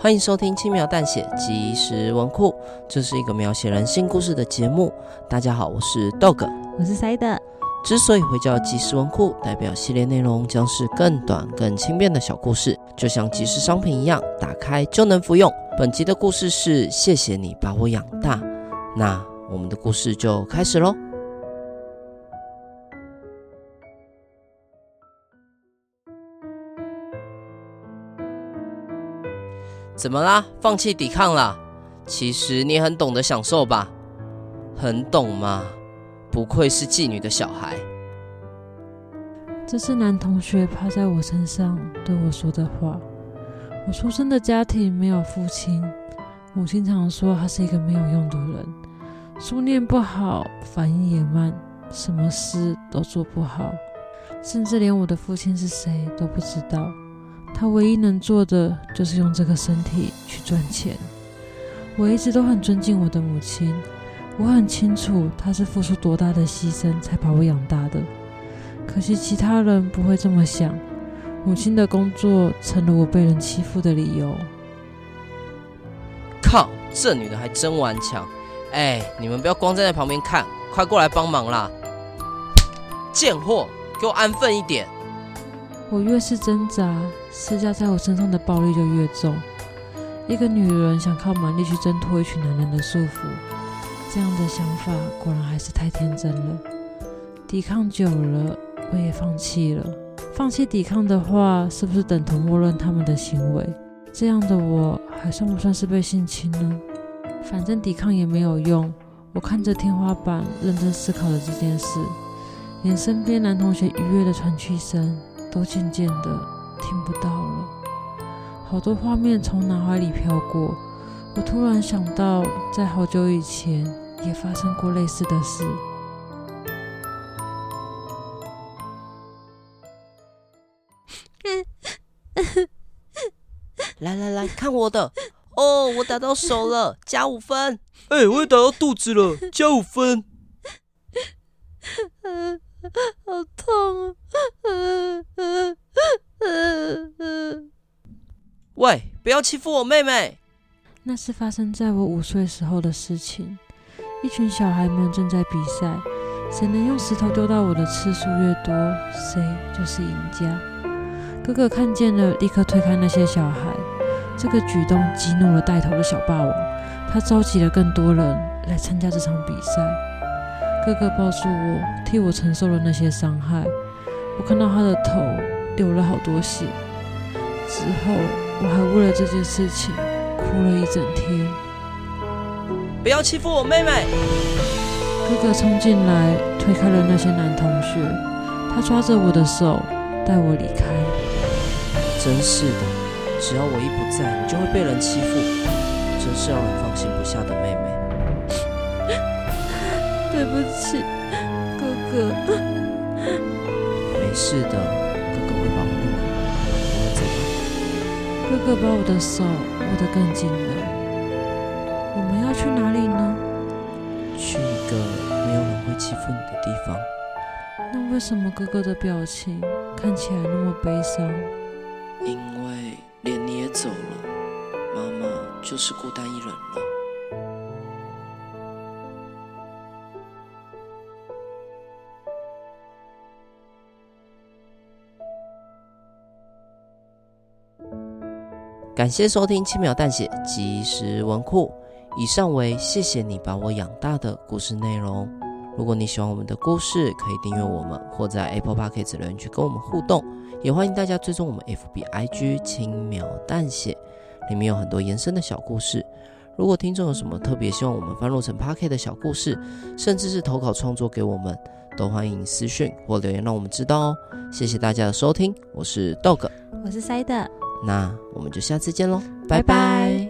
欢迎收听轻描淡写即时文库，这是一个描写人性故事的节目。大家好，我是 Dog，我是 Side。之所以会叫即时文库，代表系列内容将是更短、更轻便的小故事，就像即时商品一样，打开就能服用。本集的故事是谢谢你把我养大，那我们的故事就开始喽。怎么啦？放弃抵抗啦？其实你很懂得享受吧？很懂吗？不愧是妓女的小孩。这是男同学趴在我身上对我说的话。我出生的家庭没有父亲，母亲常说他是一个没有用的人，书念不好，反应也慢，什么事都做不好，甚至连我的父亲是谁都不知道。他唯一能做的就是用这个身体去赚钱。我一直都很尊敬我的母亲，我很清楚她是付出多大的牺牲才把我养大的。可惜其他人不会这么想，母亲的工作成了我被人欺负的理由。靠，这女的还真顽强！哎，你们不要光站在旁边看，快过来帮忙啦！贱货，给我安分一点！我越是挣扎，施加在我身上的暴力就越重。一个女人想靠蛮力去挣脱一群男人的束缚，这样的想法果然还是太天真了。抵抗久了，我也放弃了。放弃抵抗的话，是不是等同默认他们的行为？这样的我还算不算是被性侵呢？反正抵抗也没有用。我看着天花板，认真思考了这件事，连身边男同学愉悦的喘气声。都渐渐的听不到了，好多画面从脑海里飘过。我突然想到，在好久以前也发生过类似的事。来来来看我的！哦，我打到手了，加五分。哎、欸，我也打到肚子了，加五分。好痛啊！喂，不要欺负我妹妹！那是发生在我五岁时候的事情。一群小孩们正在比赛，谁能用石头丢到我的次数越多，谁就是赢家。哥哥看见了，立刻推开那些小孩。这个举动激怒了带头的小霸王，他召集了更多人来参加这场比赛。哥哥抱住我，替我承受了那些伤害。我看到他的头流了好多血。之后，我还为了这件事情哭了一整天。不要欺负我妹妹！哥哥冲进来，推开了那些男同学。他抓着我的手，带我离开。真是的，只要我一不在，你就会被人欺负。真是让人放心不下的妹妹。对不起，哥哥。没事的，哥哥会保护你。我们走吧。哥哥把我的手握得更紧了。我们要去哪里呢？去一个没有人会欺负你的地方。那为什么哥哥的表情看起来那么悲伤？因为连你也走了，妈妈就是孤单一人了。感谢收听轻描淡写即时文库。以上为谢谢你把我养大的故事内容。如果你喜欢我们的故事，可以订阅我们，或在 Apple Podcast 留言区跟我们互动。也欢迎大家追踪我们 FB IG 轻描淡写，里面有很多延伸的小故事。如果听众有什么特别希望我们翻录成 Podcast 的小故事，甚至是投稿创作给我们，都欢迎私讯或留言让我们知道哦。谢谢大家的收听，我是 Dog，我是 Side。那我们就下次见喽，拜拜。